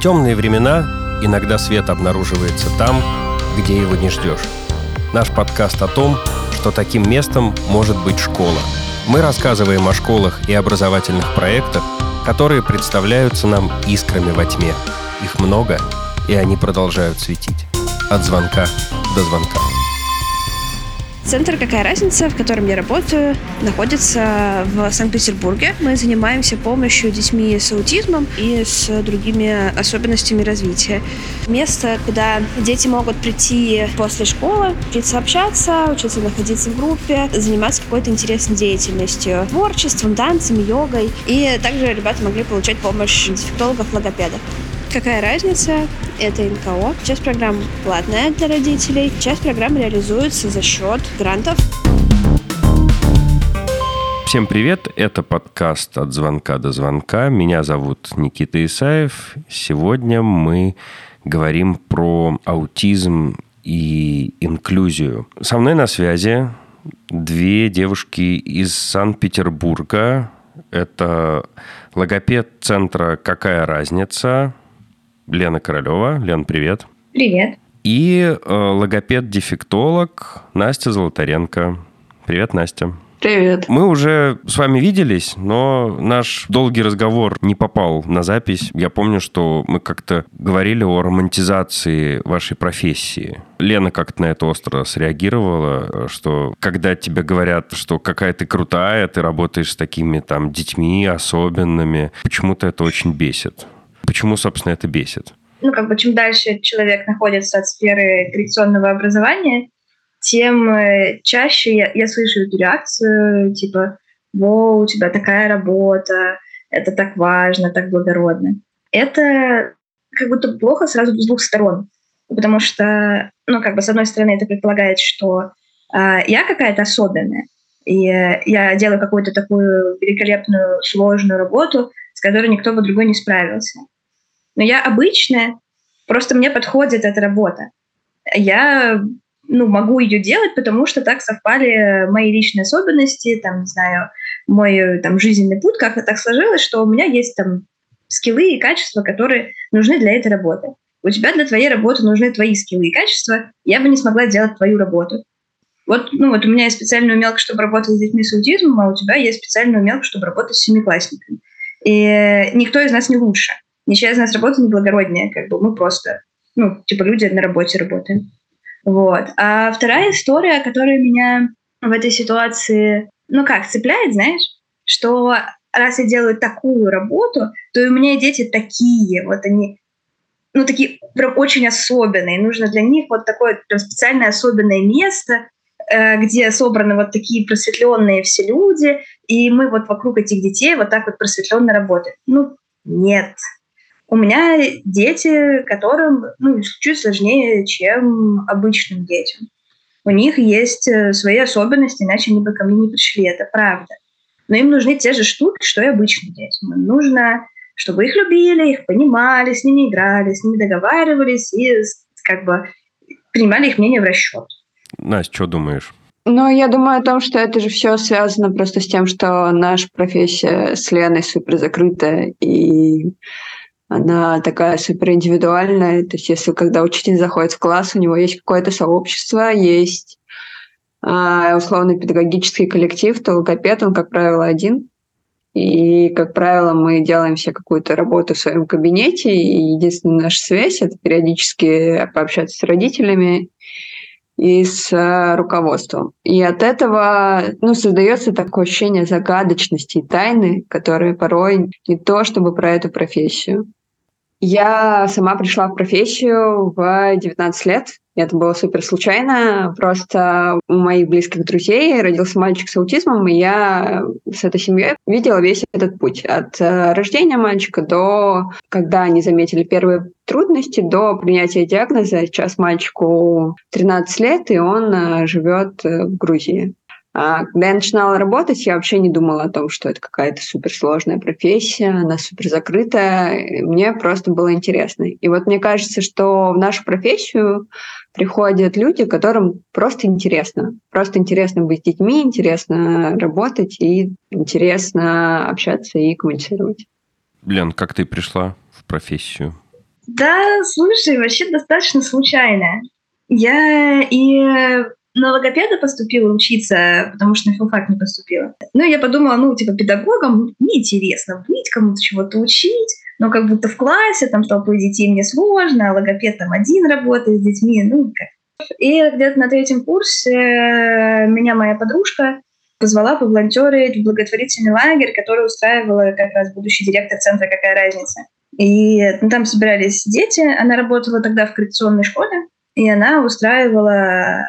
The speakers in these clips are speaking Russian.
темные времена иногда свет обнаруживается там, где его не ждешь. Наш подкаст о том, что таким местом может быть школа. Мы рассказываем о школах и образовательных проектах, которые представляются нам искрами во тьме. Их много, и они продолжают светить. От звонка до звонка. Центр «Какая разница», в котором я работаю, находится в Санкт-Петербурге. Мы занимаемся помощью детьми с аутизмом и с другими особенностями развития. Место, куда дети могут прийти после школы, учиться общаться, учиться находиться в группе, заниматься какой-то интересной деятельностью, творчеством, танцами, йогой. И также ребята могли получать помощь дефектологов, логопедов. Какая разница? Это НКО. Часть программ платная для родителей, часть программ реализуется за счет грантов. Всем привет, это подкаст «От звонка до звонка». Меня зовут Никита Исаев. Сегодня мы говорим про аутизм и инклюзию. Со мной на связи две девушки из Санкт-Петербурга. Это логопед центра «Какая разница?» Лена Королева. Лен, привет. Привет. И э, логопед-дефектолог Настя Золотаренко. Привет, Настя. Привет. Мы уже с вами виделись, но наш долгий разговор не попал на запись. Я помню, что мы как-то говорили о романтизации вашей профессии. Лена как-то на это остро среагировала, что когда тебе говорят, что какая ты крутая, ты работаешь с такими там детьми особенными, почему-то это очень бесит. Почему, собственно, это бесит? Ну, как бы чем дальше человек находится от сферы коррекционного образования, тем э, чаще я, я слышу эту реакцию, типа, «Во, у тебя такая работа, это так важно, так благородно». Это как будто плохо сразу с двух сторон, потому что, ну, как бы, с одной стороны, это предполагает, что э, я какая-то особенная, и я делаю какую-то такую великолепную, сложную работу, с которой никто бы другой не справился. Но я обычная, просто мне подходит эта работа. Я ну, могу ее делать, потому что так совпали мои личные особенности, там, не знаю, мой там, жизненный путь, как так сложилось, что у меня есть там скиллы и качества, которые нужны для этой работы. У тебя для твоей работы нужны твои скиллы и качества, я бы не смогла делать твою работу. Вот, ну, вот у меня есть специальная умелка, чтобы работать с детьми с аутизмом, а у тебя есть специальная умелка, чтобы работать с семиклассниками. И никто из нас не лучше ничья из нас работа неблагороднее, как бы мы просто, ну, типа люди на работе работаем. Вот. А вторая история, которая меня в этой ситуации, ну как, цепляет, знаешь, что раз я делаю такую работу, то и у меня дети такие, вот они, ну, такие прям очень особенные. Нужно для них вот такое прям специальное особенное место, где собраны вот такие просветленные все люди, и мы вот вокруг этих детей вот так вот просветленно работаем. Ну, нет, у меня дети, которым ну, чуть сложнее, чем обычным детям. У них есть э, свои особенности, иначе они бы ко мне не пришли, это правда. Но им нужны те же штуки, что и обычным детям. Им нужно, чтобы их любили, их понимали, с ними играли, с ними договаривались и как бы принимали их мнение в расчет. Настя, что думаешь? Ну, я думаю о том, что это же все связано просто с тем, что наша профессия с Леной супер закрытая, и она такая супер индивидуальная. То есть если когда учитель заходит в класс, у него есть какое-то сообщество, есть а, условный педагогический коллектив, то логопед, он, как правило, один. И, как правило, мы делаем все какую-то работу в своем кабинете, и единственная наша связь — это периодически пообщаться с родителями и с а, руководством. И от этого ну, создается такое ощущение загадочности и тайны, которые порой не то чтобы про эту профессию. Я сама пришла в профессию в 19 лет. Это было супер случайно. Просто у моих близких друзей родился мальчик с аутизмом, и я с этой семьей видела весь этот путь. От э, рождения мальчика до, когда они заметили первые трудности, до принятия диагноза. Сейчас мальчику 13 лет, и он э, живет э, в Грузии. А когда я начинала работать, я вообще не думала о том, что это какая-то суперсложная профессия, она супер закрытая. Мне просто было интересно. И вот мне кажется, что в нашу профессию приходят люди, которым просто интересно. Просто интересно быть с детьми, интересно работать и интересно общаться и коммуницировать. Лен, как ты пришла в профессию? Да, слушай, вообще достаточно случайно. Я и на логопеда поступила учиться, потому что на филфак не поступила. Ну, я подумала, ну, типа, педагогом неинтересно быть, кому-то чего-то учить, но как будто в классе, там, толпой детей мне сложно, а логопед там один работает с детьми, ну, как. И где-то на третьем курсе э, меня моя подружка позвала поволонтерить в благотворительный лагерь, который устраивала как раз будущий директор центра «Какая разница?». И ну, там собирались дети, она работала тогда в коррекционной школе, и она устраивала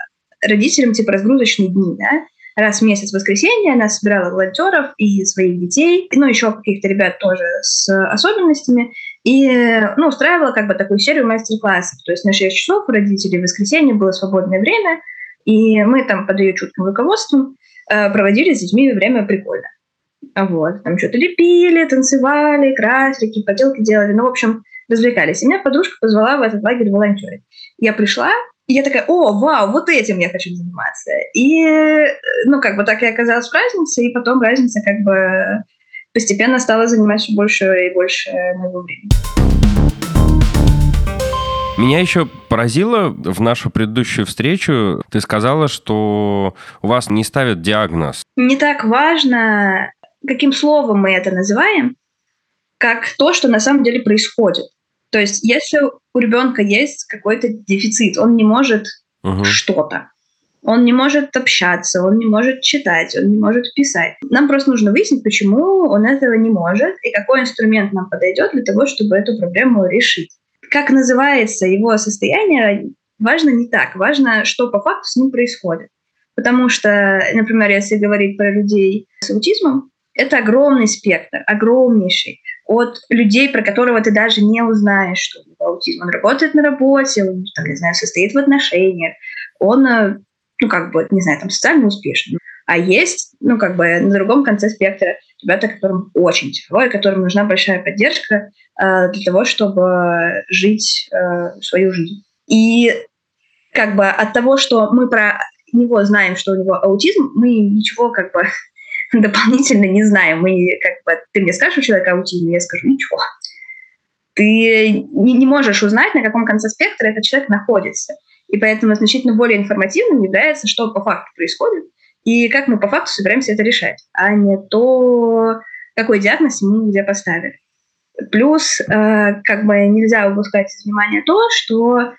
родителям типа разгрузочные дни, да, раз в месяц в воскресенье она собирала волонтеров и своих детей, ну, еще каких-то ребят тоже с особенностями, и, ну, устраивала как бы такую серию мастер-классов. То есть на 6 часов у родителей в воскресенье было свободное время, и мы там под ее чутким руководством э, проводили с детьми время прикольно. Вот, там что-то лепили, танцевали, красили, поделки делали. Ну, в общем, развлекались. И меня подружка позвала в этот лагерь волонтерить. Я пришла, и я такая, о, вау, вот этим я хочу заниматься. И, ну, как бы так я оказалась в разнице, и потом разница как бы постепенно стала занимать все больше и больше моего времени. Меня еще поразило в нашу предыдущую встречу, ты сказала, что у вас не ставят диагноз. Не так важно, каким словом мы это называем, как то, что на самом деле происходит. То есть, если у ребенка есть какой-то дефицит, он не может угу. что-то, он не может общаться, он не может читать, он не может писать. Нам просто нужно выяснить, почему он этого не может и какой инструмент нам подойдет для того, чтобы эту проблему решить. Как называется его состояние, важно не так. Важно, что по факту с ним происходит. Потому что, например, если говорить про людей с аутизмом, это огромный спектр, огромнейший от людей, про которого ты даже не узнаешь, что у него аутизм. Он работает на работе, он, там, не знаю, состоит в отношениях, он, э, ну, как бы, не знаю, там, социально успешен. А есть, ну, как бы, на другом конце спектра ребята, которым очень тяжело, и которым нужна большая поддержка э, для того, чтобы жить э, свою жизнь. И как бы от того, что мы про него знаем, что у него аутизм, мы ничего как бы дополнительно не знаем. Мы, как бы, ты мне скажешь у человека аутизм, я скажу, ничего. Ты не, не можешь узнать, на каком конце спектра этот человек находится. И поэтому значительно более информативным является, что по факту происходит, и как мы по факту собираемся это решать, а не то, какой диагноз ему где поставили. Плюс, э, как бы нельзя упускать из внимания то, что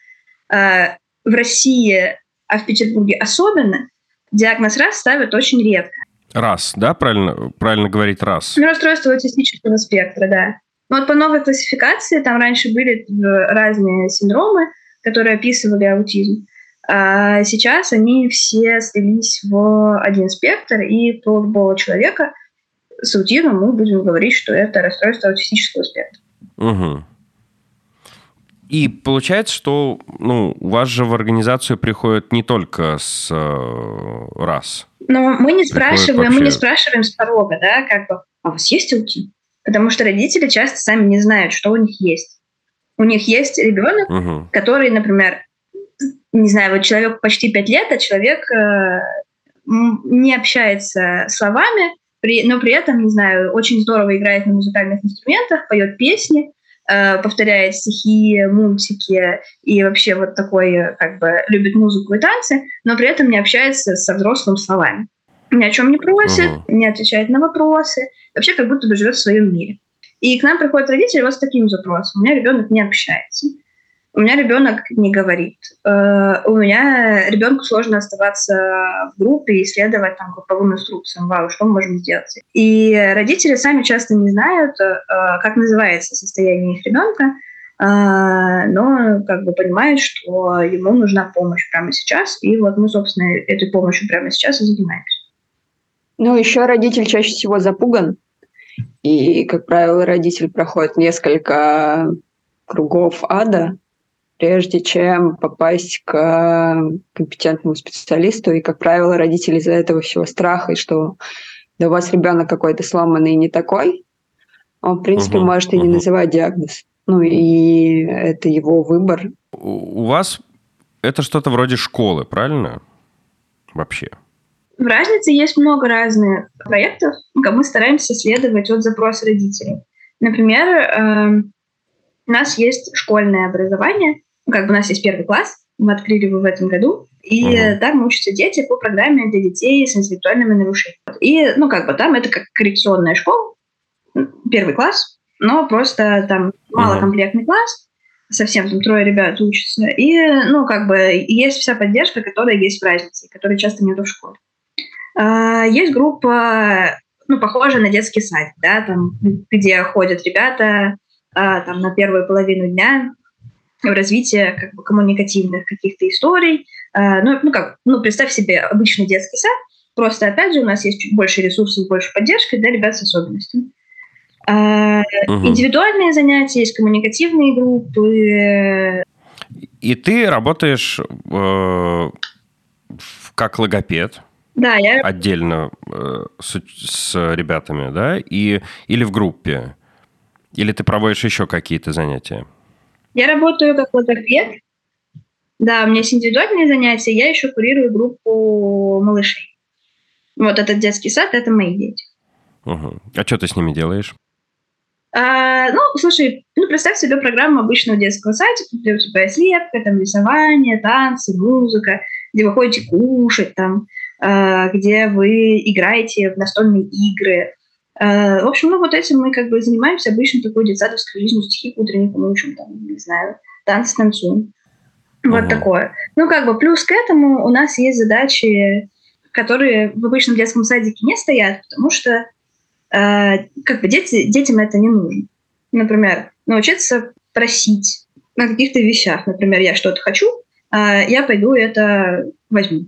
э, в России, а в Петербурге особенно, диагноз раз ставят очень редко. Раз, да, правильно, правильно говорить раз? Ну, расстройство аутистического спектра, да. Но вот по новой классификации там раньше были разные синдромы, которые описывали аутизм. А сейчас они все слились в один спектр, и про любого человека с аутизмом мы будем говорить, что это расстройство аутистического спектра. Угу. И получается, что ну, у вас же в организацию приходят не только с э, раз. Но мы не спрашиваем, вообще... мы не спрашиваем с порога, да, как бы, а у вас есть аутизм? Потому что родители часто сами не знают, что у них есть. У них есть ребенок, угу. который, например, не знаю, вот человек почти пять лет, а человек э, не общается словами, при, но при этом, не знаю, очень здорово играет на музыкальных инструментах, поет песни, повторяет стихи, мультики и вообще вот такой, как бы, любит музыку и танцы, но при этом не общается со взрослым словами. Ни о чем не просит, uh-huh. не отвечает на вопросы, вообще как будто бы живет в своем мире. И к нам приходят родители вот с таким запросом. У меня ребенок не общается. У меня ребенок не говорит. Э, у меня ребенку сложно оставаться в группе и исследовать там групповым инструкциям. Вау, что мы можем сделать? И родители сами часто не знают, э, как называется состояние их ребенка, э, но как бы понимают, что ему нужна помощь прямо сейчас. И вот мы, собственно, этой помощью прямо сейчас и занимаемся. Ну, еще родитель чаще всего запуган. И, как правило, родитель проходит несколько кругов ада, прежде чем попасть к компетентному специалисту. И, как правило, родители из-за этого всего страха, и что да у вас ребенок какой-то сломанный и не такой, он, в принципе, угу, может и угу. не называть диагноз. Ну, и это его выбор. У вас это что-то вроде школы, правильно? Вообще. В разнице есть много разных проектов, мы стараемся следовать от запроса родителей. Например, эм, У нас есть школьное образование, как бы у нас есть первый класс, мы открыли его в этом году, и uh-huh. там учатся дети по программе для детей с интеллектуальными нарушениями. И, ну, как бы там это как коррекционная школа, первый класс, но просто там малокомплектный uh-huh. класс, совсем там трое ребят учатся. И, ну, как бы есть вся поддержка, которая есть в разнице, которой часто нету в школе. А, есть группа, ну, похожая на детский сад, да, там, где ходят ребята а, там, на первую половину дня развитие как бы, коммуникативных каких-то историй. А, ну, ну, как, ну, представь себе обычный детский сад, просто, опять же, у нас есть чуть больше ресурсов, больше поддержки для ребят с особенностями. Угу. Индивидуальные занятия, есть коммуникативные группы. И ты работаешь э, как логопед? Да, я... Отдельно э, с, с ребятами, да? И, или в группе? Или ты проводишь еще какие-то занятия? Я работаю как логопед. Да, у меня есть индивидуальные занятия, я еще курирую группу малышей. Вот этот детский сад – это мои дети. Угу. А что ты с ними делаешь? А, ну, слушай, ну, представь себе программу обычного детского садика, где у тебя есть лепка, там рисование, танцы, музыка, где вы ходите кушать, там, а, где вы играете в настольные игры. А, в общем, ну, вот этим мы как бы занимаемся обычно такой детсадовской жизнью, стихи к утреннику учим, там, не знаю, танцы танцуем. Вот uh-huh. такое. Ну, как бы плюс к этому у нас есть задачи, которые в обычном детском садике не стоят, потому что Э, как бы дети, детям это не нужно. Например, научиться просить на каких-то вещах. Например, я что-то хочу, а я пойду это возьму.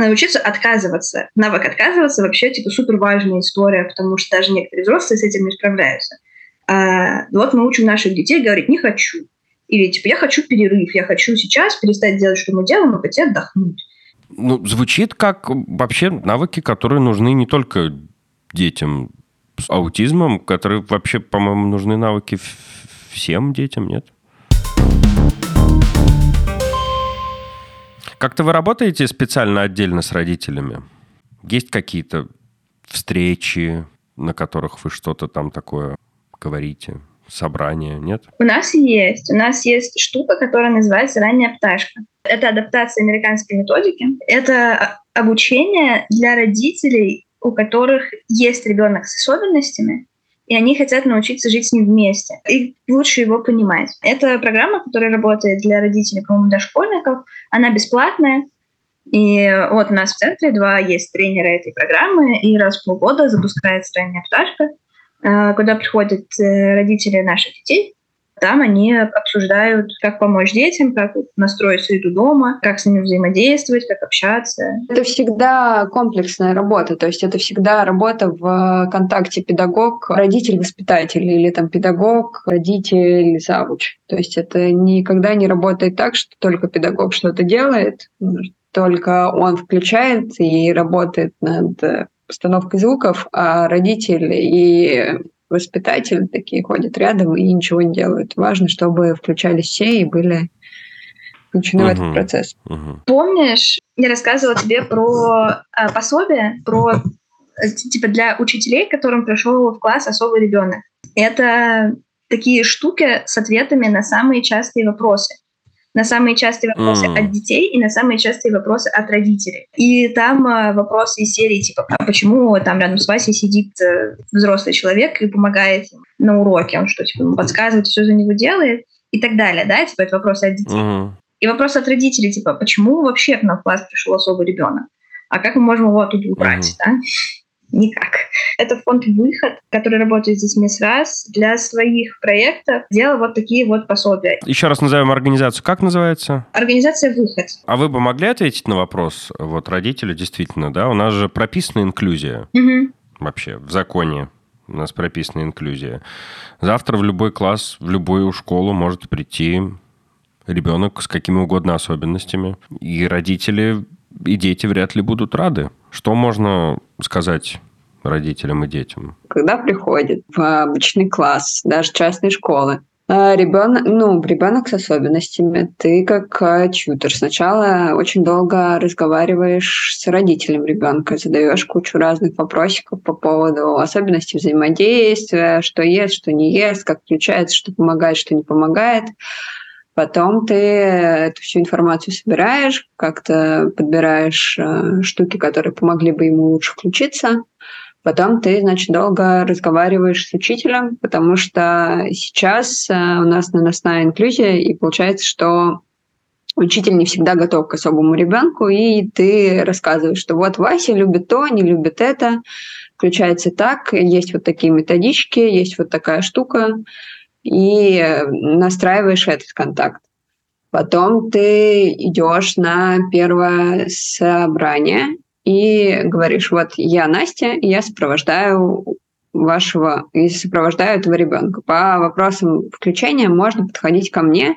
А научиться отказываться. Навык отказываться вообще типа супер важная история, потому что даже некоторые взрослые с этим не справляются. А, вот мы учим наших детей говорить «не хочу». Или типа «я хочу перерыв, я хочу сейчас перестать делать, что мы делаем, и пойти отдохнуть». Ну, звучит как вообще навыки, которые нужны не только детям с аутизмом, которые вообще, по-моему, нужны навыки всем детям, нет? Как-то вы работаете специально отдельно с родителями? Есть какие-то встречи, на которых вы что-то там такое говорите? Собрания, нет? У нас есть. У нас есть штука, которая называется «Ранняя пташка». Это адаптация американской методики. Это обучение для родителей у которых есть ребенок с особенностями, и они хотят научиться жить с ним вместе и лучше его понимать. Это программа, которая работает для родителей, по-моему, дошкольников. Она бесплатная. И вот у нас в центре два есть тренера этой программы, и раз в полгода запускается ранняя пташка, э, куда приходят э, родители наших детей там они обсуждают, как помочь детям, как настроить среду дома, как с ними взаимодействовать, как общаться. Это всегда комплексная работа, то есть это всегда работа в контакте педагог, родитель, воспитатель или там педагог, родитель, завуч. То есть это никогда не работает так, что только педагог что-то делает, только он включает и работает над постановкой звуков, а родитель и воспитатели такие ходят рядом и ничего не делают. Важно, чтобы включались все и были включены uh-huh. в этот процесс. Uh-huh. Помнишь, я рассказывала тебе про а, пособие, про э, типа для учителей, которым пришел в класс особый ребенок. Это такие штуки с ответами на самые частые вопросы на самые частые вопросы mm. от детей и на самые частые вопросы от родителей. И там э, вопросы из серии типа, а почему там рядом с Васей сидит э, взрослый человек и помогает на уроке, он что, типа, ему подсказывает, все за него делает и так далее, да, типа, это вопросы от детей. Mm. И вопрос от родителей, типа, почему вообще к нам в класс пришел особый ребенок? А как мы можем его оттуда убрать, mm. да? Никак. Это фонд «Выход», который работает с детьми с раз для своих проектов, делал вот такие вот пособия. Еще раз назовем организацию. Как называется? Организация «Выход». А вы бы могли ответить на вопрос вот родителю, действительно, да? У нас же прописана инклюзия. Угу. Вообще, в законе у нас прописана инклюзия. Завтра в любой класс, в любую школу может прийти ребенок с какими угодно особенностями. И родители и дети вряд ли будут рады. Что можно сказать родителям и детям? Когда приходят в обычный класс, даже частной школы, А, ребенок, ну, ребенок с особенностями. Ты как а, тьютер сначала очень долго разговариваешь с родителем ребенка, задаешь кучу разных вопросиков по поводу особенностей взаимодействия, что ест, что не ест, как включается, что помогает, что не помогает. Потом ты эту всю информацию собираешь, как-то подбираешь э, штуки, которые помогли бы ему лучше включиться. Потом ты, значит, долго разговариваешь с учителем, потому что сейчас э, у нас наносная инклюзия, и получается, что учитель не всегда готов к особому ребенку, и ты рассказываешь, что вот Вася любит то, не любит это, включается так, есть вот такие методички, есть вот такая штука, и настраиваешь этот контакт. Потом ты идешь на первое собрание и говоришь, вот я Настя, и я сопровождаю вашего, и сопровождаю этого ребенка. По вопросам включения можно подходить ко мне,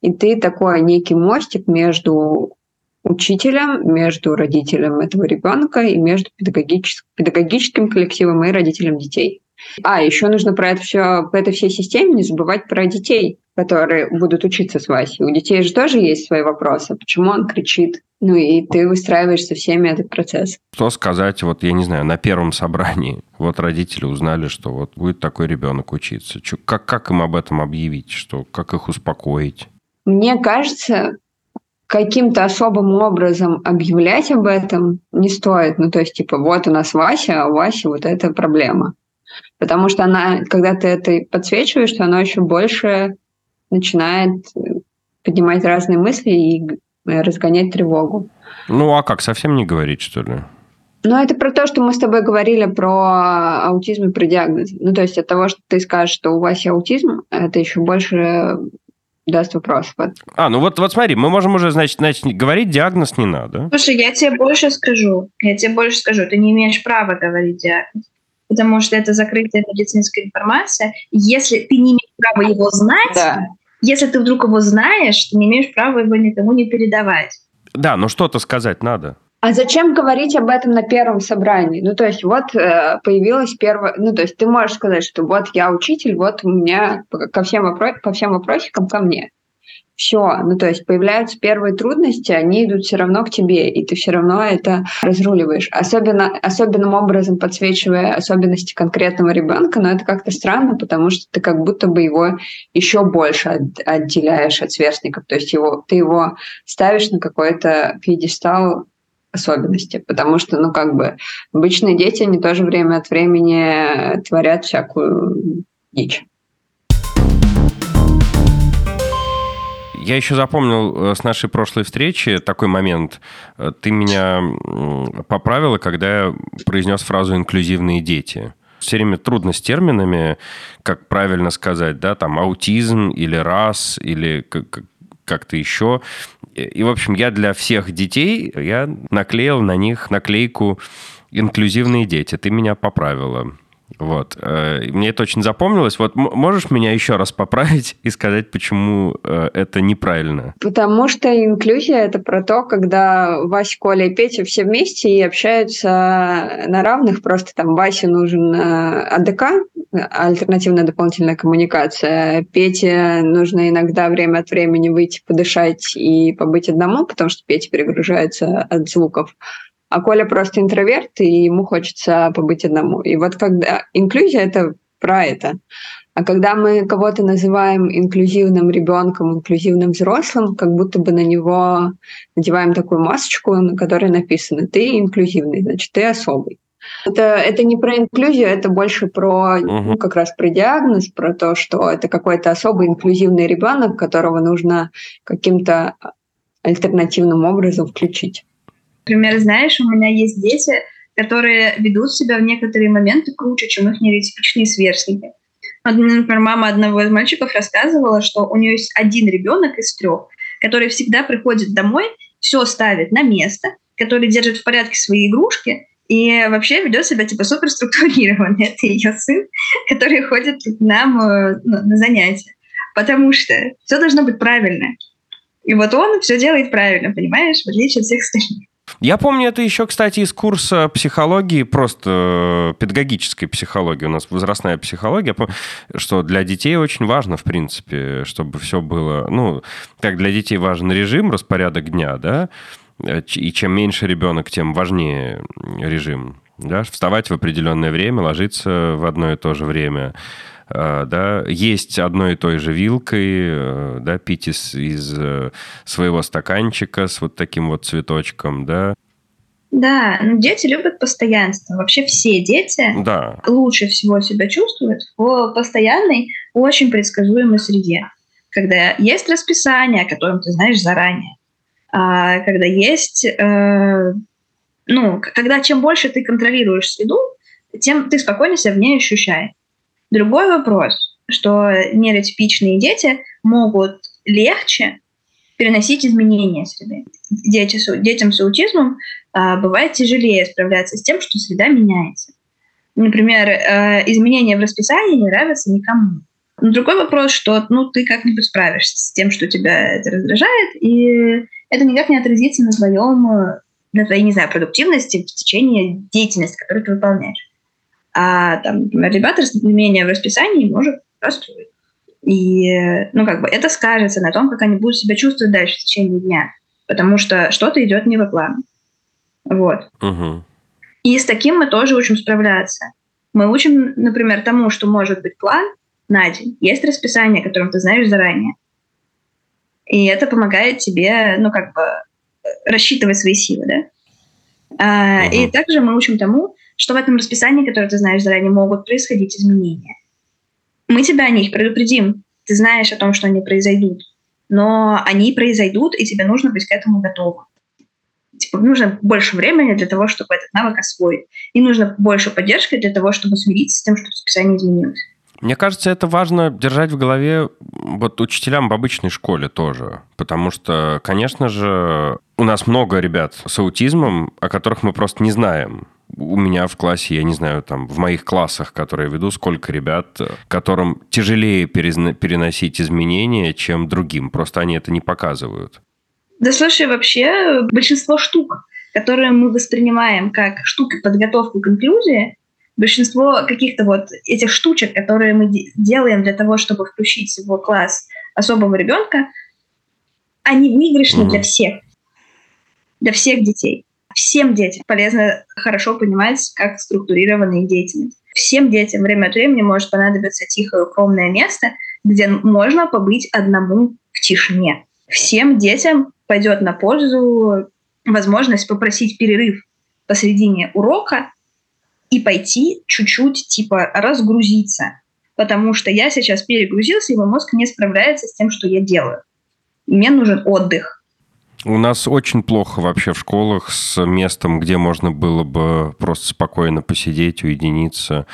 и ты такой некий мостик между учителем, между родителем этого ребенка и между педагогическим, педагогическим коллективом и родителем детей. А, еще нужно про это все, по этой всей системе не забывать про детей, которые будут учиться с Васей. У детей же тоже есть свои вопросы. Почему он кричит? Ну и ты выстраиваешь со всеми этот процесс. Что сказать, вот я не знаю, на первом собрании, вот родители узнали, что вот будет такой ребенок учиться. Как, как им об этом объявить? Что, как их успокоить? Мне кажется, каким-то особым образом объявлять об этом не стоит. Ну, то есть, типа, вот у нас Вася, а у Васи вот эта проблема. Потому что она, когда ты это подсвечиваешь, то она еще больше начинает поднимать разные мысли и разгонять тревогу. Ну а как, совсем не говорить, что ли? Ну, это про то, что мы с тобой говорили про аутизм и про диагноз. Ну, то есть от того, что ты скажешь, что у вас аутизм, это еще больше даст вопрос. А, ну вот, вот смотри, мы можем уже, значит, значит, говорить диагноз не надо. Слушай, я тебе больше скажу. Я тебе больше скажу. Ты не имеешь права говорить диагноз потому что это закрытая медицинская информация. Если ты не имеешь права его знать, да. если ты вдруг его знаешь, ты не имеешь права его никому не передавать. Да, но что-то сказать надо. А зачем говорить об этом на первом собрании? Ну, то есть вот э, появилась первая... Ну, то есть ты можешь сказать, что вот я учитель, вот у меня ко всем вопро... по всем вопросикам ко мне все, ну то есть появляются первые трудности, они идут все равно к тебе, и ты все равно это разруливаешь. Особенно, особенным образом подсвечивая особенности конкретного ребенка, но это как-то странно, потому что ты как будто бы его еще больше от, отделяешь от сверстников, то есть его, ты его ставишь на какой-то пьедестал особенности, потому что, ну, как бы, обычные дети, они тоже время от времени творят всякую дичь. Я еще запомнил э, с нашей прошлой встречи такой момент. Э, ты меня поправила, когда я произнес фразу «инклюзивные дети». Все время трудно с терминами, как правильно сказать, да, там аутизм или рас, или как-то еще. И, в общем, я для всех детей, я наклеил на них наклейку «инклюзивные дети». Ты меня поправила. Вот. Э, мне это очень запомнилось. Вот можешь меня еще раз поправить и сказать, почему э, это неправильно? Потому что инклюзия — это про то, когда Вася, Коля и Петя все вместе и общаются на равных. Просто там Васе нужен э, АДК, альтернативная дополнительная коммуникация. Пете нужно иногда время от времени выйти подышать и побыть одному, потому что Петя перегружается от звуков а Коля просто интроверт, и ему хочется побыть одному. И вот когда инклюзия — это про это. А когда мы кого-то называем инклюзивным ребенком, инклюзивным взрослым, как будто бы на него надеваем такую масочку, на которой написано «ты инклюзивный», значит, ты особый. Это, это не про инклюзию, это больше про угу. ну, как раз про диагноз, про то, что это какой-то особый инклюзивный ребенок, которого нужно каким-то альтернативным образом включить. Например, знаешь, у меня есть дети, которые ведут себя в некоторые моменты круче, чем их нетипичные сверстники. Например, мама одного из мальчиков рассказывала, что у нее есть один ребенок из трех, который всегда приходит домой, все ставит на место, который держит в порядке свои игрушки и вообще ведет себя типа супер структурированно. Это ее сын, который ходит к нам э, ну, на занятия. Потому что все должно быть правильно. И вот он все делает правильно, понимаешь, в отличие от всех остальных. Я помню это еще, кстати, из курса психологии, просто э, педагогической психологии. У нас возрастная психология, что для детей очень важно, в принципе, чтобы все было... Ну, как для детей важен режим, распорядок дня, да, э, и чем меньше ребенок, тем важнее режим. Да? Вставать в определенное время, ложиться в одно и то же время, да, есть одной и той же вилкой, да, пить из, из своего стаканчика с вот таким вот цветочком, да. Да, ну дети любят постоянство. Вообще все дети да. лучше всего себя чувствуют в постоянной, очень предсказуемой среде. Когда есть расписание, о котором ты знаешь заранее. А когда есть... Э, ну, когда чем больше ты контролируешь среду, тем ты спокойнее себя в ней ощущаешь. Другой вопрос, что нейротипичные дети могут легче переносить изменения среды. Дети, детям с аутизмом э, бывает тяжелее справляться с тем, что среда меняется. Например, э, изменения в расписании не нравятся никому. Но другой вопрос, что ну, ты как-нибудь справишься с тем, что тебя это раздражает, и это никак не отразится на твоем, на твоей, не знаю, продуктивности в течение деятельности, которую ты выполняешь. А там, например, ребята изменения в расписании может расстроить. И, ну, как бы это скажется на том, как они будут себя чувствовать дальше в течение дня, потому что что-то идет не по плану. Вот. Угу. И с таким мы тоже учим справляться. Мы учим, например, тому, что может быть план на день. Есть расписание, которым ты знаешь заранее. И это помогает тебе, ну, как бы, рассчитывать свои силы, да? Угу. И также мы учим тому, что в этом расписании, которое ты знаешь заранее, могут происходить изменения. Мы тебя о них предупредим. Ты знаешь о том, что они произойдут. Но они произойдут, и тебе нужно быть к этому готовым. Типа, нужно больше времени для того, чтобы этот навык освоить. И нужно больше поддержки для того, чтобы смириться с тем, что расписание изменилось. Мне кажется, это важно держать в голове вот учителям в обычной школе тоже. Потому что, конечно же, у нас много ребят с аутизмом, о которых мы просто не знаем у меня в классе, я не знаю, там, в моих классах, которые я веду, сколько ребят, которым тяжелее переносить изменения, чем другим. Просто они это не показывают. Да слушай, вообще большинство штук, которые мы воспринимаем как штуки подготовки к инклюзии, большинство каких-то вот этих штучек, которые мы делаем для того, чтобы включить в класс особого ребенка, они выигрышны mm-hmm. для всех, для всех детей. Всем детям полезно хорошо понимать, как структурирована их деятельность. Всем детям время от времени может понадобиться тихое укромное место, где можно побыть одному в тишине. Всем детям пойдет на пользу возможность попросить перерыв посредине урока и пойти чуть-чуть типа разгрузиться. Потому что я сейчас перегрузился, и мой мозг не справляется с тем, что я делаю. Мне нужен отдых. У нас очень плохо вообще в школах с местом, где можно было бы просто спокойно посидеть, уединиться.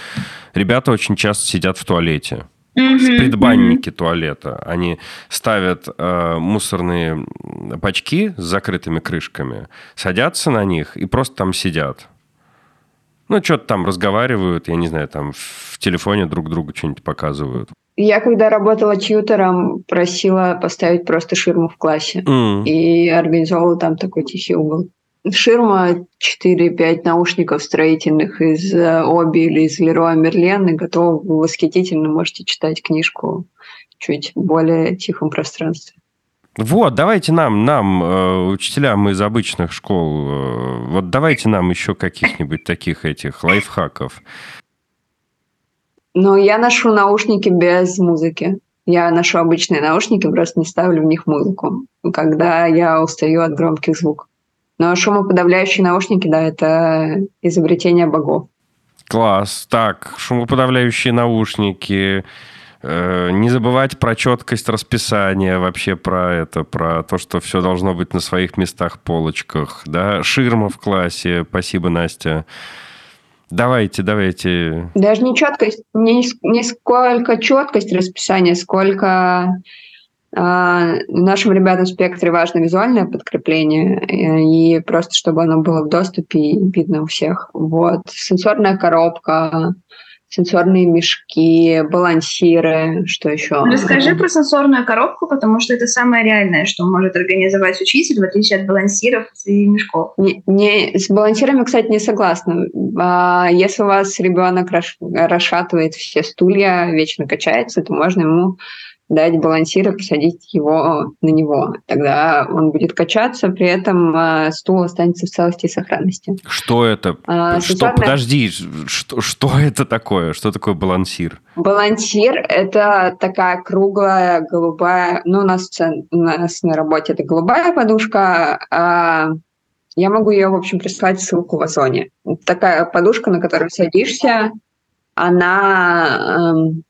Ребята очень часто сидят в туалете. Mm-hmm. Mm-hmm. туалета. Они ставят э, мусорные бачки с закрытыми крышками, садятся на них и просто там сидят. Ну, что-то там разговаривают, я не знаю, там в телефоне друг другу что-нибудь показывают. Я когда работала тьютером, просила поставить просто ширму в классе. Mm. И организовала там такой тихий угол. Ширма 4-5 наушников строительных из э, Оби или из Леруа Мерлен, и готов восхитительно можете читать книжку чуть более тихом пространстве. Вот, давайте нам, нам, э, учителям из обычных школ, э, вот давайте нам еще каких-нибудь таких этих лайфхаков. Ну, я ношу наушники без музыки. Я ношу обычные наушники, просто не ставлю в них музыку, когда я устаю от громких звуков. Но шумоподавляющие наушники, да, это изобретение богов. Класс. Так, шумоподавляющие наушники. Э, не забывать про четкость расписания, вообще про это, про то, что все должно быть на своих местах, полочках. Да? Ширма в классе. Спасибо, Настя. Давайте, давайте. Даже не четкость, не, не сколько четкость расписания, сколько нашим ребятам в спектре важно визуальное подкрепление, э, и просто чтобы оно было в доступе и видно у всех. Вот. Сенсорная коробка, сенсорные мешки, балансиры, что еще? Расскажи про сенсорную коробку, потому что это самое реальное, что может организовать учитель, в отличие от балансиров и мешков. Не, не, с балансирами, кстати, не согласна. А, если у вас ребенок расшатывает все стулья, вечно качается, то можно ему дать балансир и посадить его на него. Тогда он будет качаться, при этом э, стул останется в целости и сохранности. Что это? А, что, сенсорная... подожди, что, что это такое? Что такое балансир? Балансир – это такая круглая голубая, ну, у нас, у нас на работе это голубая подушка, а я могу ее, в общем, прислать ссылку в Озоне. Такая подушка, на которую садишься, она эм,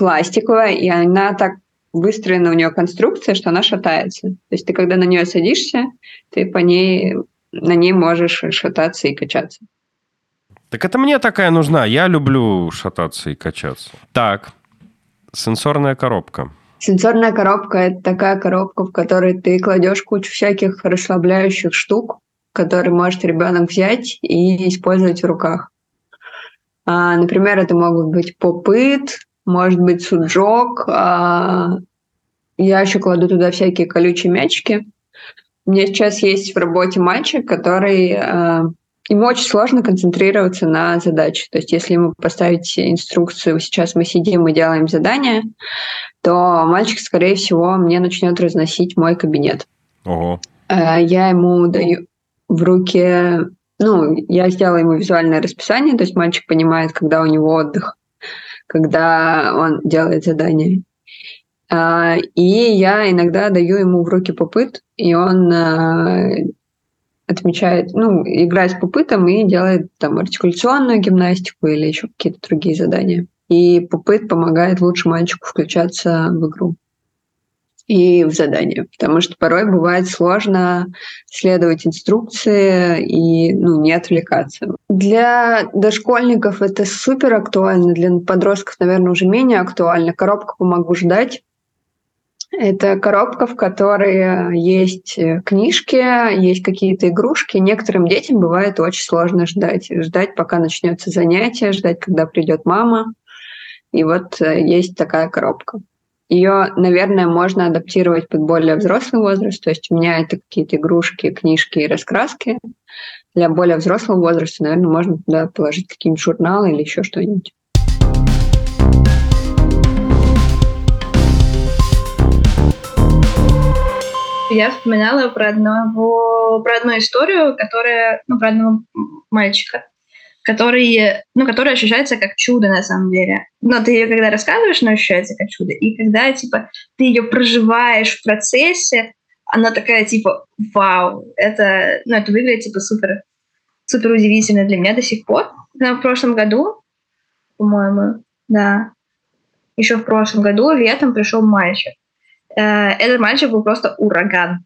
пластиковая, и она так выстроена у нее конструкция, что она шатается. То есть ты, когда на нее садишься, ты по ней, на ней можешь шататься и качаться. Так это мне такая нужна. Я люблю шататься и качаться. Так, сенсорная коробка. Сенсорная коробка – это такая коробка, в которой ты кладешь кучу всяких расслабляющих штук, которые может ребенок взять и использовать в руках. А, например, это могут быть попыт, может быть, суджок. А я еще кладу туда всякие колючие мячики. У меня сейчас есть в работе мальчик, который... А, ему очень сложно концентрироваться на задаче. То есть если ему поставить инструкцию, сейчас мы сидим и делаем задание, то мальчик, скорее всего, мне начнет разносить мой кабинет. Ого. А, я ему даю в руки... Ну, я сделала ему визуальное расписание, то есть мальчик понимает, когда у него отдых когда он делает задание. А, и я иногда даю ему в руки попыт, и он а, отмечает, ну, играет с попытом и делает там артикуляционную гимнастику или еще какие-то другие задания. И попыт помогает лучше мальчику включаться в игру и в задание, потому что порой бывает сложно следовать инструкции и ну, не отвлекаться. Для дошкольников это супер актуально, для подростков, наверное, уже менее актуально. Коробка «Помогу ждать» Это коробка, в которой есть книжки, есть какие-то игрушки. Некоторым детям бывает очень сложно ждать. Ждать, пока начнется занятие, ждать, когда придет мама. И вот э, есть такая коробка. Ее, наверное, можно адаптировать под более взрослый возраст. То есть у меня это какие-то игрушки, книжки и раскраски. Для более взрослого возраста, наверное, можно туда положить какие-нибудь журналы или еще что-нибудь. Я вспоминала про одного, про одну историю, которая, ну, про одного мальчика, который, ну, который ощущается как чудо на самом деле. Но ты ее когда рассказываешь, она ощущается как чудо. И когда, типа, ты ее проживаешь в процессе, она такая, типа, вау, это, ну, это выглядит, типа, супер, супер удивительно для меня до сих пор. Но в прошлом году, по-моему, да, еще в прошлом году летом пришел мальчик. Э, этот мальчик был просто ураган.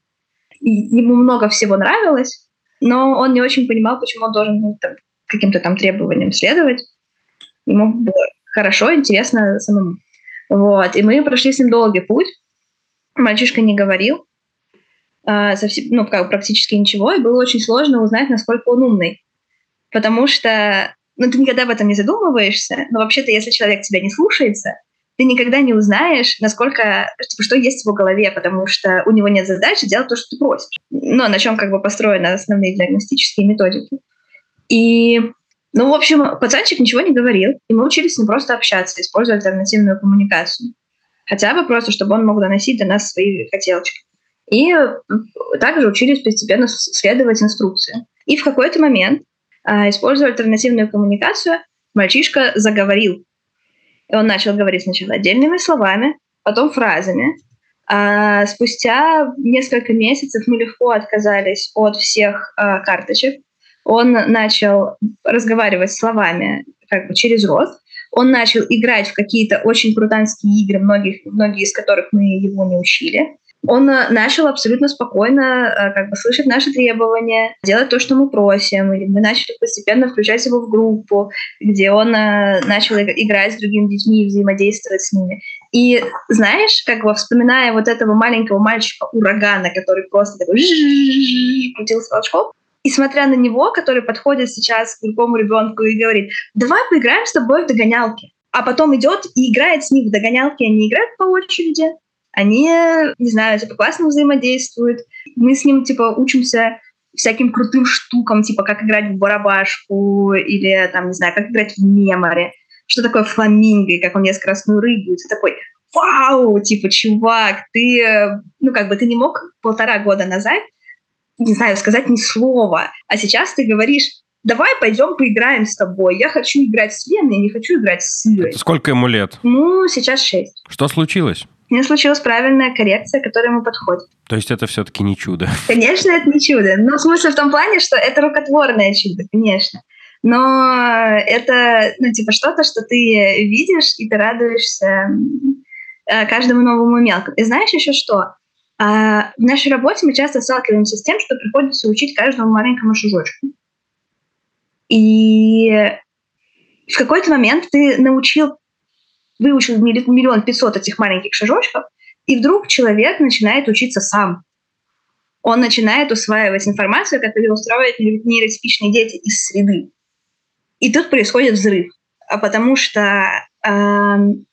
И ему много всего нравилось, но он не очень понимал, почему он должен ну, там, каким-то там требованиям следовать. Ему было хорошо, интересно самому. Вот. И мы прошли с ним долгий путь. Мальчишка не говорил совсем, ну, как, практически ничего, и было очень сложно узнать, насколько он умный. Потому что ну, ты никогда об этом не задумываешься, но вообще-то, если человек тебя не слушается, ты никогда не узнаешь, насколько, типа, что есть в его голове, потому что у него нет задачи делать то, что ты просишь. Но на чем как бы построены основные диагностические методики. И, ну, в общем, пацанчик ничего не говорил, и мы учились ним просто общаться, используя альтернативную коммуникацию. Хотя бы просто, чтобы он мог доносить до нас свои хотелочки. И также учились постепенно следовать инструкции. И в какой-то момент, а, используя альтернативную коммуникацию, мальчишка заговорил. И он начал говорить сначала отдельными словами, потом фразами. А спустя несколько месяцев мы легко отказались от всех а, карточек, он начал разговаривать словами как бы через рот, он начал играть в какие-то очень крутанские игры, многих, многие из которых мы его не учили. Он э, начал абсолютно спокойно э, как бы слышать наши требования, делать то, что мы просим. И мы начали постепенно включать его в группу, где он э, начал играть с другими детьми и взаимодействовать с ними. И знаешь, как бы вспоминая вот этого маленького мальчика урагана, который просто такой крутил с И смотря на него, который подходит сейчас к другому ребенку и говорит, давай поиграем с тобой в догонялки. А потом идет и играет с ним в догонялки. Они играют по очереди. Они, не знаю, типа классно взаимодействуют. Мы с ним, типа, учимся всяким крутым штукам, типа как играть в барабашку или, там, не знаю, как играть в меморе. Что такое фламинго, и как он несколько раз рыгает. Ты такой, вау, типа, чувак, ты, ну, как бы ты не мог полтора года назад, не знаю, сказать ни слова, а сейчас ты говоришь, давай пойдем поиграем с тобой. Я хочу играть с Леной, я не хочу играть с Сырой. Сколько ему лет? Ну, сейчас шесть. Что случилось? У меня случилась правильная коррекция, которая ему подходит. То есть это все-таки не чудо? Конечно, это не чудо. Но в смысле в том плане, что это рукотворное чудо, конечно. Но это, ну, типа, что-то, что ты видишь, и ты радуешься э, каждому новому мелку. И знаешь еще что? А, в нашей работе мы часто сталкиваемся с тем, что приходится учить каждому маленькому шажочку. И в какой-то момент ты научил, выучил миллион пятьсот этих маленьких шажочков, и вдруг человек начинает учиться сам. Он начинает усваивать информацию, как ее устраивают нейротипичные дети из среды. И тут происходит взрыв, а потому что э,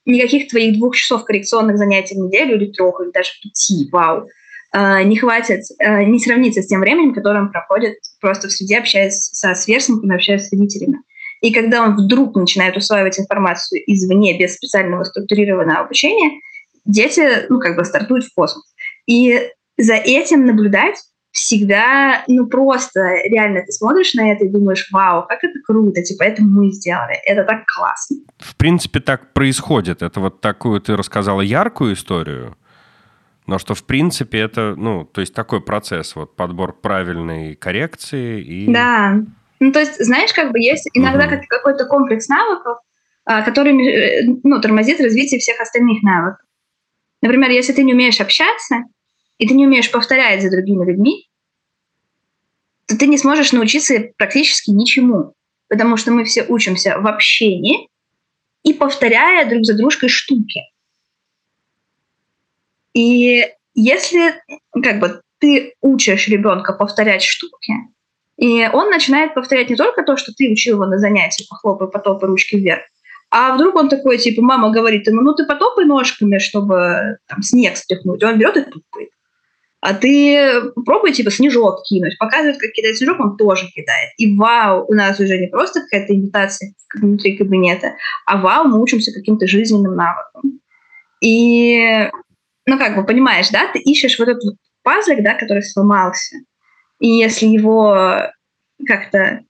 никаких твоих двух часов коррекционных занятий в неделю или трех, или даже пяти, вау, э, не хватит, э, не сравнится с тем временем, которое он проходит просто в среде, общаясь со сверстниками, общаясь с родителями. И когда он вдруг начинает усваивать информацию извне, без специального структурированного обучения, дети, ну, как бы стартуют в космос. И за этим наблюдать всегда, ну, просто реально ты смотришь на это и думаешь, вау, как это круто, типа, это мы сделали, это так классно. В принципе, так происходит. Это вот такую ты рассказала яркую историю, но что, в принципе, это, ну, то есть такой процесс, вот подбор правильной коррекции и... Да. Ну, то есть, знаешь, как бы есть иногда угу. какой-то комплекс навыков, а, который, э, ну, тормозит развитие всех остальных навыков. Например, если ты не умеешь общаться, и ты не умеешь повторять за другими людьми, то ты не сможешь научиться практически ничему. Потому что мы все учимся в общении и повторяя друг за дружкой штуки. И если как бы ты учишь ребенка повторять штуки, и он начинает повторять не только то, что ты учил его на занятии, похлопай, потопай ручки вверх, а вдруг он такой, типа, мама говорит ему, ну ты потопай ножками, чтобы там снег стряхнуть. Он берет и тупает а ты попробуй, типа, снежок кинуть. Показывает, как кидать снежок, он тоже кидает. И вау, у нас уже не просто какая-то имитация внутри кабинета, а вау, мы учимся каким-то жизненным навыкам. И, ну, как бы, понимаешь, да, ты ищешь вот этот пазлик, да, который сломался. И если его как-то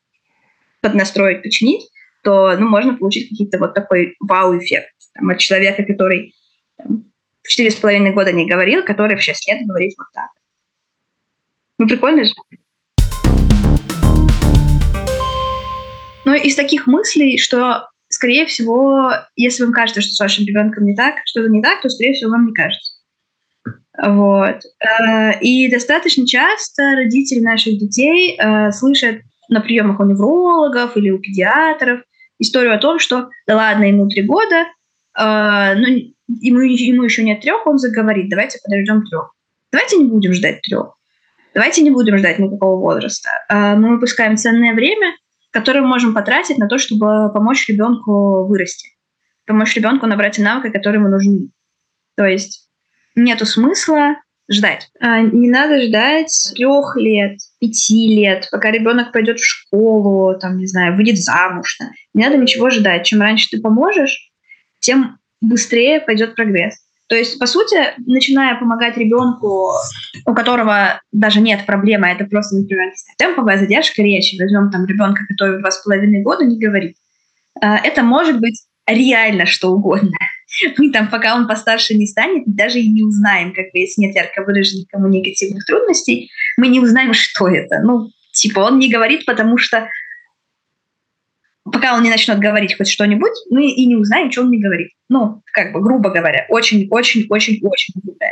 поднастроить, починить, то, ну, можно получить какие-то вот такой вау-эффект там, от человека, который в четыре с половиной года не говорил, который в шесть лет говорит вот так. Ну, прикольно же. Но из таких мыслей, что, скорее всего, если вам кажется, что с вашим ребенком не так, что-то не так, то, скорее всего, вам не кажется. Вот. Э, и достаточно часто родители наших детей э, слышат на приемах у неврологов или у педиатров историю о том, что да ладно, ему три года, э, ну, ему, ему еще нет трех, он заговорит, давайте подождем трех. Давайте не будем ждать трех. Давайте не будем ждать никакого возраста. Мы выпускаем ценное время, которое мы можем потратить на то, чтобы помочь ребенку вырасти, помочь ребенку набрать навыки, которые ему нужны. То есть нету смысла ждать. А, не надо ждать трех лет, пяти лет, пока ребенок пойдет в школу, там, не знаю, выйдет замуж. Не надо ничего ждать. Чем раньше ты поможешь, тем быстрее пойдет прогресс. То есть, по сути, начиная помогать ребенку, у которого даже нет проблемы, это просто, например, темповая задержка речи, возьмем там ребенка, который два с половиной года не говорит, а, это может быть реально что угодно. Мы там, пока он постарше не станет, даже и не узнаем, как бы, если нет ярко выраженных коммуникативных трудностей, мы не узнаем, что это. Ну, типа, он не говорит, потому что пока он не начнет говорить хоть что-нибудь, мы и не узнаем, что он не говорит. Ну, как бы, грубо говоря, очень-очень-очень-очень грубо.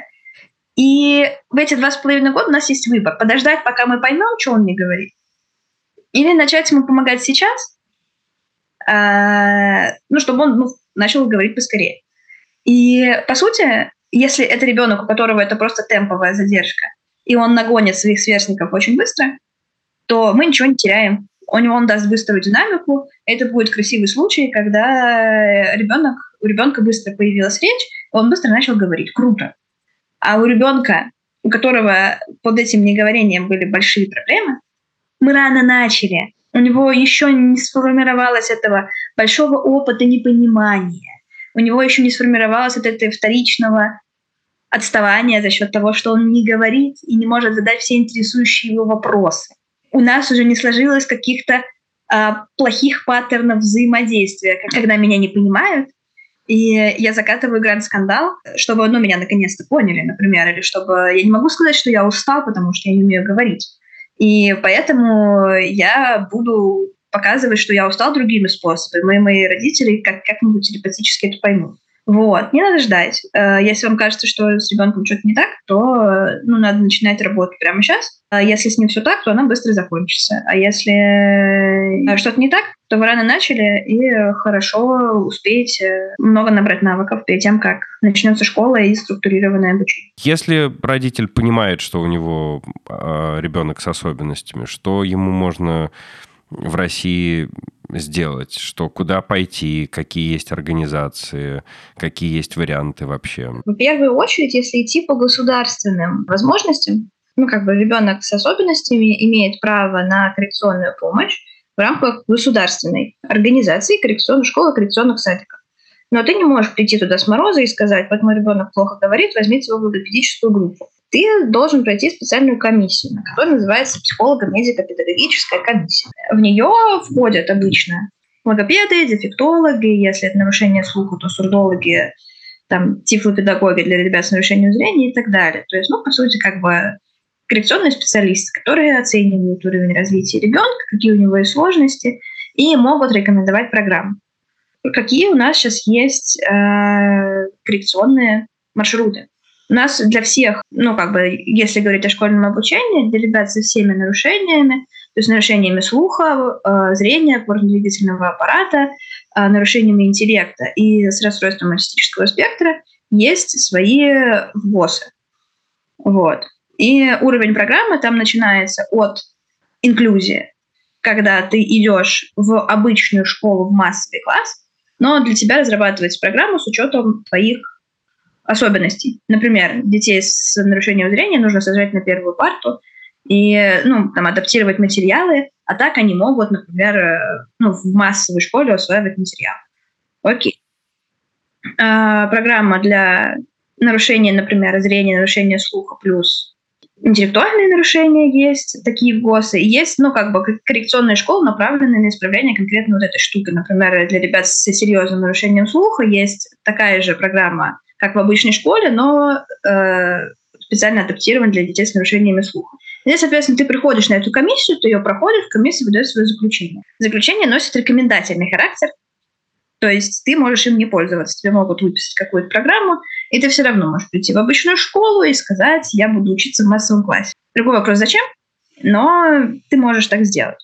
И в эти два с половиной года у нас есть выбор. Подождать, пока мы поймем, что он не говорит. Или начать ему помогать сейчас, ну, чтобы он ну, начал говорить поскорее. И, по сути, если это ребенок, у которого это просто темповая задержка, и он нагонит своих сверстников очень быстро, то мы ничего не теряем. У него он даст быструю динамику. Это будет красивый случай, когда ребенок, у ребенка быстро появилась речь, он быстро начал говорить. Круто. А у ребенка, у которого под этим неговорением были большие проблемы, мы рано начали. У него еще не сформировалось этого большого опыта непонимания. У него еще не сформировалось от этого вторичного отставания за счет того, что он не говорит и не может задать все интересующие его вопросы. У нас уже не сложилось каких-то а, плохих паттернов взаимодействия, когда меня не понимают, и я закатываю гранд-скандал, чтобы, ну, меня наконец-то поняли, например, или чтобы... Я не могу сказать, что я устал, потому что я не умею говорить. И поэтому я буду показывать, что я устал другими способами. И мои родители как- как-нибудь телепатически это поймут. Вот, не надо ждать. Э, если вам кажется, что с ребенком что-то не так, то ну, надо начинать работать прямо сейчас. А если с ним все так, то она быстро закончится. А если э, что-то не так, то вы рано начали и хорошо успеете много набрать навыков перед тем, как начнется школа и структурированное обучение. Если родитель понимает, что у него э, ребенок с особенностями, что ему можно в России сделать, что куда пойти, какие есть организации, какие есть варианты вообще? В первую очередь, если идти по государственным возможностям, ну, как бы ребенок с особенностями имеет право на коррекционную помощь в рамках государственной организации коррекционной школы, коррекционных садиков. Но ты не можешь прийти туда с мороза и сказать, вот мой ребенок плохо говорит, возьмите его в логопедическую группу ты должен пройти специальную комиссию, которая называется психолого-медико-педагогическая комиссия. В нее входят обычно логопеды, дефектологи, если это нарушение слуха, то сурдологи, там, тифлопедагоги для ребят с нарушением зрения и так далее. То есть, ну, по сути, как бы коррекционные специалисты, которые оценивают уровень развития ребенка, какие у него есть сложности, и могут рекомендовать программу. Какие у нас сейчас есть э, коррекционные маршруты? У нас для всех, ну, как бы, если говорить о школьном обучении, для ребят со всеми нарушениями, то есть нарушениями слуха, э, зрения, опорно-двигательного аппарата, э, нарушениями интеллекта и с расстройством аутистического спектра, есть свои ВОЗы. Вот. И уровень программы там начинается от инклюзии, когда ты идешь в обычную школу, в массовый класс, но для тебя разрабатывается программа с учетом твоих особенностей. Например, детей с нарушением зрения нужно сажать на первую парту и ну, там, адаптировать материалы, а так они могут, например, э, ну, в массовой школе усваивать материал. Окей. А, программа для нарушения, например, зрения, нарушения слуха плюс интеллектуальные нарушения есть, такие ГОСы. И есть, ну, как бы коррекционные школы, направленные на исправление конкретно вот этой штуки. Например, для ребят с серьезным нарушением слуха есть такая же программа как в обычной школе, но э, специально адаптирован для детей с нарушениями слуха. И, соответственно, ты приходишь на эту комиссию, ты ее проходишь, комиссия выдает свое заключение. Заключение носит рекомендательный характер, то есть ты можешь им не пользоваться, тебе могут выписать какую-то программу, и ты все равно можешь прийти в обычную школу и сказать, я буду учиться в массовом классе. Другой вопрос, зачем? Но ты можешь так сделать.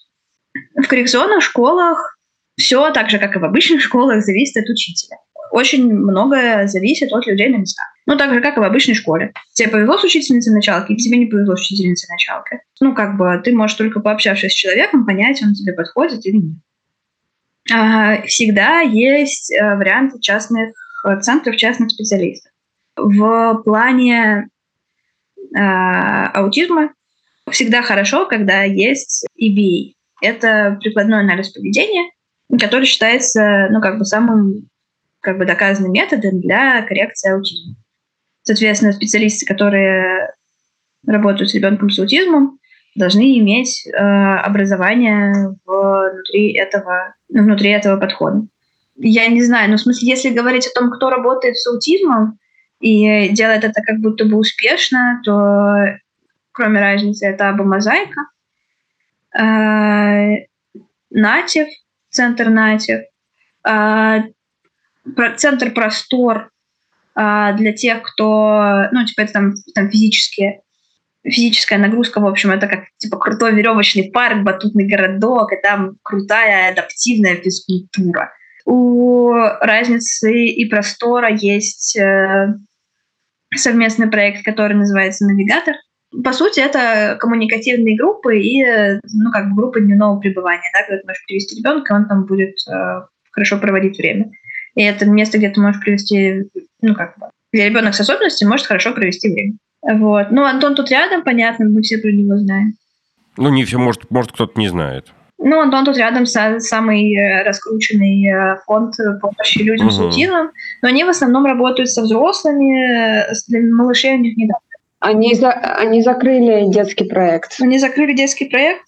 В коррекционных школах все так же, как и в обычных школах, зависит от учителя очень многое зависит от людей на местах. Ну, так же, как и в обычной школе. Тебе повезло с учительницей началки, или тебе не повезло с учительницей началки. Ну, как бы ты можешь только пообщавшись с человеком понять, он тебе подходит или нет. Всегда есть э, варианты частных э, центров, частных специалистов. В плане а, аутизма всегда хорошо, когда есть EBA. Это прикладной анализ поведения, который считается, ну, как бы самым как бы доказанным методом для коррекции аутизма. Соответственно, специалисты, которые работают с ребенком с аутизмом, должны иметь э, образование внутри этого, внутри этого подхода. Я не знаю, но в смысле, если говорить о том, кто работает с аутизмом и делает это как будто бы успешно, то кроме разницы это Аба Мозаика, э, Натив, центр Натив, э, центр простор а, для тех, кто, ну, типа, это там, там физические физическая нагрузка, в общем, это как типа крутой веревочный парк, батутный городок, и там крутая адаптивная физкультура. У разницы и простора есть э, совместный проект, который называется «Навигатор». По сути, это коммуникативные группы и ну, как бы группы дневного пребывания, да, когда ты можешь привести ребенка, он там будет э, хорошо проводить время. И это место, где ты можешь привести, ну как бы, где ребенок с особенностями может хорошо провести время. Вот. Ну, Антон тут рядом, понятно, мы все про него знаем. Ну, не все, может, может кто-то не знает. Ну, Антон тут рядом с самый э, раскрученный э, фонд помощи людям угу. с аутизмом, но они в основном работают со взрослыми, для малышей у них недавно. Они, за, они закрыли детский проект. Они закрыли детский проект?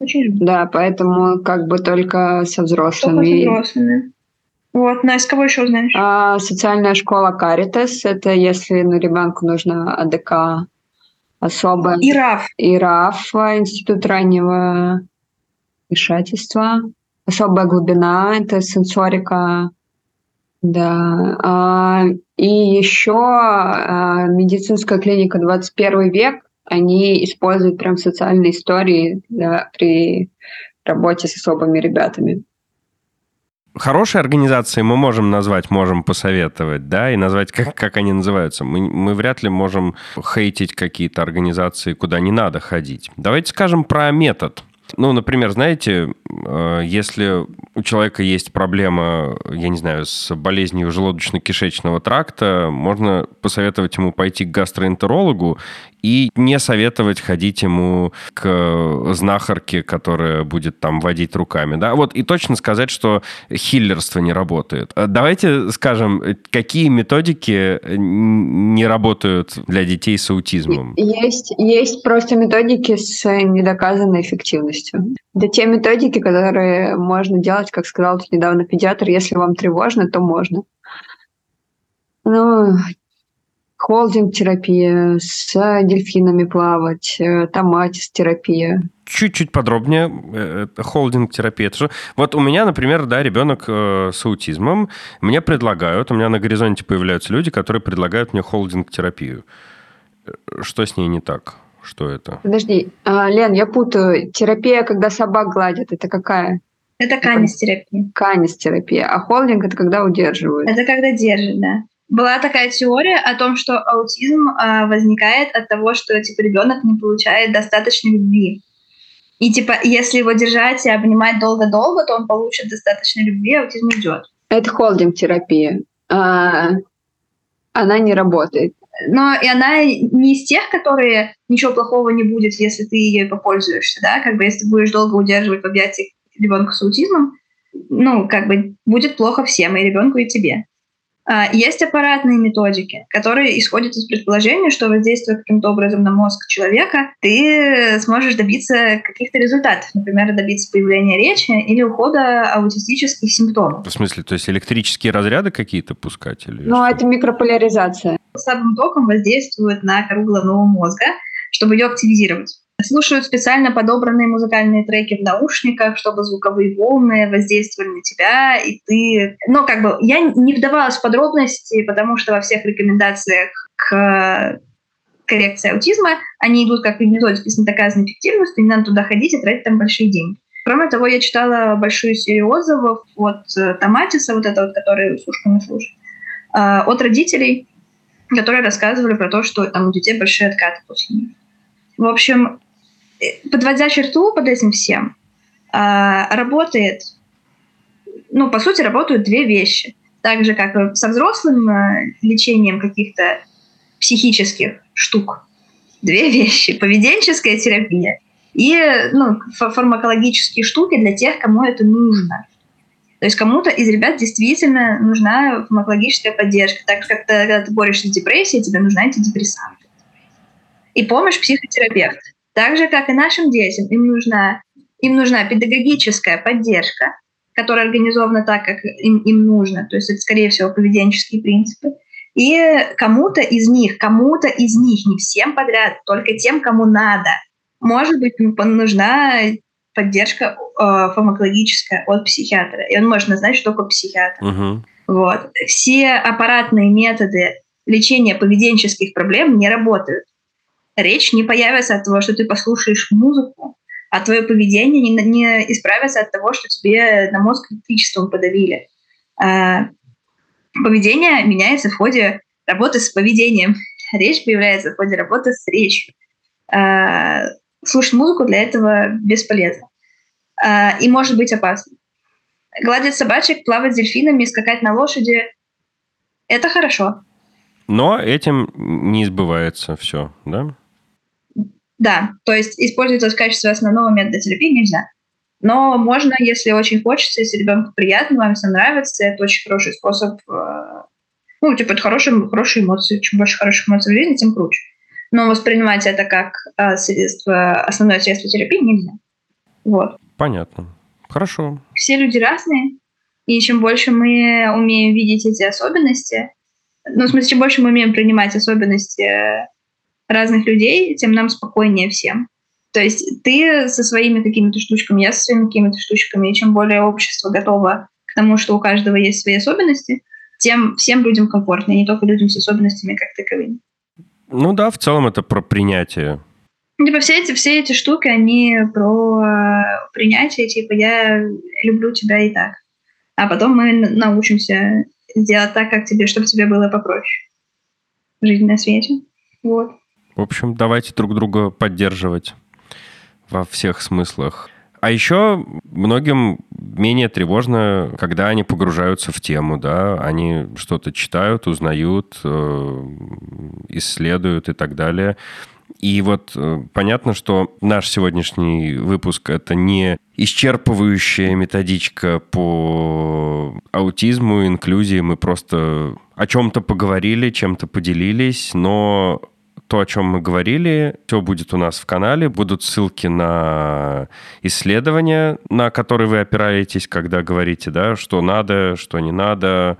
Очень Да, поэтому как бы только со взрослыми. Только со взрослыми. Вот, Настя, кого еще знаешь? А, социальная школа Каритес. Это если ну, ребенку нужно АДК особо. ИРАФ. ИРАФ, Институт раннего вмешательства. Особая глубина – это сенсорика. Да. А, и еще а, медицинская клиника 21 век, они используют прям социальные истории да, при работе с особыми ребятами хорошие организации мы можем назвать, можем посоветовать, да, и назвать, как, как они называются. Мы, мы вряд ли можем хейтить какие-то организации, куда не надо ходить. Давайте скажем про метод. Ну, например, знаете, э, если у человека есть проблема, я не знаю, с болезнью желудочно-кишечного тракта, можно посоветовать ему пойти к гастроэнтерологу и не советовать ходить ему к знахарке, которая будет там водить руками, да, вот и точно сказать, что хиллерство не работает. А давайте скажем, какие методики не работают для детей с аутизмом? Есть, есть просто методики с недоказанной эффективностью. Да те методики, которые можно делать, как сказал тут недавно педиатр, если вам тревожно, то можно. Ну, холдинг-терапия, с дельфинами плавать, э, томатис-терапия. Чуть-чуть подробнее. Э, холдинг-терапия. Это же... Вот у меня, например, да, ребенок э, с аутизмом. Мне предлагают, у меня на горизонте появляются люди, которые предлагают мне холдинг-терапию. Что с ней не так? Что это? Подожди, а, Лен, я путаю. Терапия, когда собак гладят, это какая? Это канистерапия. Канистерапия. А холдинг – это когда удерживают? Это когда держит, да была такая теория о том, что аутизм э, возникает от того, что типа ребенок не получает достаточно любви. И типа, если его держать и обнимать долго-долго, то он получит достаточно любви, аутизм идет. Это холдинг-терапия. А, она не работает. Но и она не из тех, которые ничего плохого не будет, если ты ей попользуешься, да, как бы если ты будешь долго удерживать в объятиях ребенка с аутизмом, ну, как бы будет плохо всем, и ребенку, и тебе. А, есть аппаратные методики, которые исходят из предположения, что воздействуя каким-то образом на мозг человека, ты сможешь добиться каких-то результатов. Например, добиться появления речи или ухода аутистических симптомов. В смысле, то есть электрические разряды какие-то пускать? Или ну, что? это микрополяризация. Слабым током воздействует на кору головного мозга, чтобы ее активизировать слушают специально подобранные музыкальные треки в наушниках, чтобы звуковые волны воздействовали на тебя, и ты... Ну, как бы, я не вдавалась в подробности, потому что во всех рекомендациях к коррекции аутизма они идут как методики с недоказанной эффективностью, не надо туда ходить и тратить там большие деньги. Кроме того, я читала большую серию отзывов от э, Томатиса, вот это вот, который с ушками слушает, э, от родителей, которые рассказывали про то, что там у детей большие откаты после них. В общем, подводя черту под этим всем, а, работает, ну, по сути, работают две вещи. Так же, как со взрослым а, лечением каких-то психических штук. Две вещи. Поведенческая терапия и ну, фармакологические штуки для тех, кому это нужно. То есть кому-то из ребят действительно нужна фармакологическая поддержка. Так же, как ты, когда ты борешься с депрессией, тебе нужны антидепрессанты. И помощь психотерапевта. Так же, как и нашим детям, им нужна, им нужна педагогическая поддержка, которая организована так, как им, им нужно. То есть это, скорее всего, поведенческие принципы. И кому-то из них, кому-то из них, не всем подряд, только тем, кому надо, может быть, нужна поддержка э, фармакологическая от психиатра. И он может назначить только психиатра. Угу. Вот. Все аппаратные методы лечения поведенческих проблем не работают речь не появится от того, что ты послушаешь музыку, а твое поведение не, не исправится от того, что тебе на мозг электричеством подавили. А, поведение меняется в ходе работы с поведением. Речь появляется в ходе работы с речью. э, слушать музыку для этого бесполезно. Э, и может быть опасно. Гладить собачек, плавать с дельфинами, скакать на лошади – это хорошо. Но этим не избывается все, да? Да, то есть использовать это в качестве основного метода терапии нельзя. Но можно, если очень хочется, если ребенку приятно, вам все нравится, это очень хороший способ, э, ну, типа, это хорошие, хорошие эмоции. Чем больше хороших эмоций в жизни, тем круче. Но воспринимать это как э, средство, основное средство терапии нельзя. Вот. Понятно. Хорошо. Все люди разные, и чем больше мы умеем видеть эти особенности, ну, в смысле, чем больше мы умеем принимать особенности разных людей, тем нам спокойнее всем. То есть ты со своими какими-то штучками, я со своими какими-то штучками, и чем более общество готово к тому, что у каждого есть свои особенности, тем всем людям комфортнее, не только людям с особенностями как таковыми. Ну да, в целом это про принятие. Типа все эти, все эти штуки, они про э, принятие, типа я люблю тебя и так. А потом мы научимся сделать так, как тебе, чтобы тебе было попроще. Жизнь на свете. Вот. В общем, давайте друг друга поддерживать во всех смыслах. А еще многим менее тревожно, когда они погружаются в тему, да, они что-то читают, узнают, э, исследуют и так далее. И вот э, понятно, что наш сегодняшний выпуск это не исчерпывающая методичка по аутизму, инклюзии. Мы просто о чем-то поговорили, чем-то поделились, но то, о чем мы говорили, все будет у нас в канале. Будут ссылки на исследования, на которые вы опираетесь, когда говорите, да, что надо, что не надо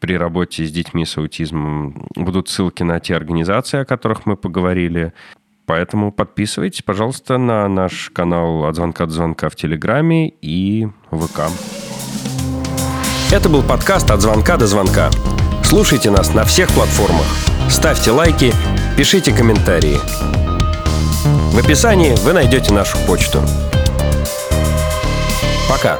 при работе с детьми с аутизмом. Будут ссылки на те организации, о которых мы поговорили. Поэтому подписывайтесь, пожалуйста, на наш канал «От звонка до звонка» в Телеграме и ВК. Это был подкаст «От звонка до звонка». Слушайте нас на всех платформах. Ставьте лайки, пишите комментарии. В описании вы найдете нашу почту. Пока.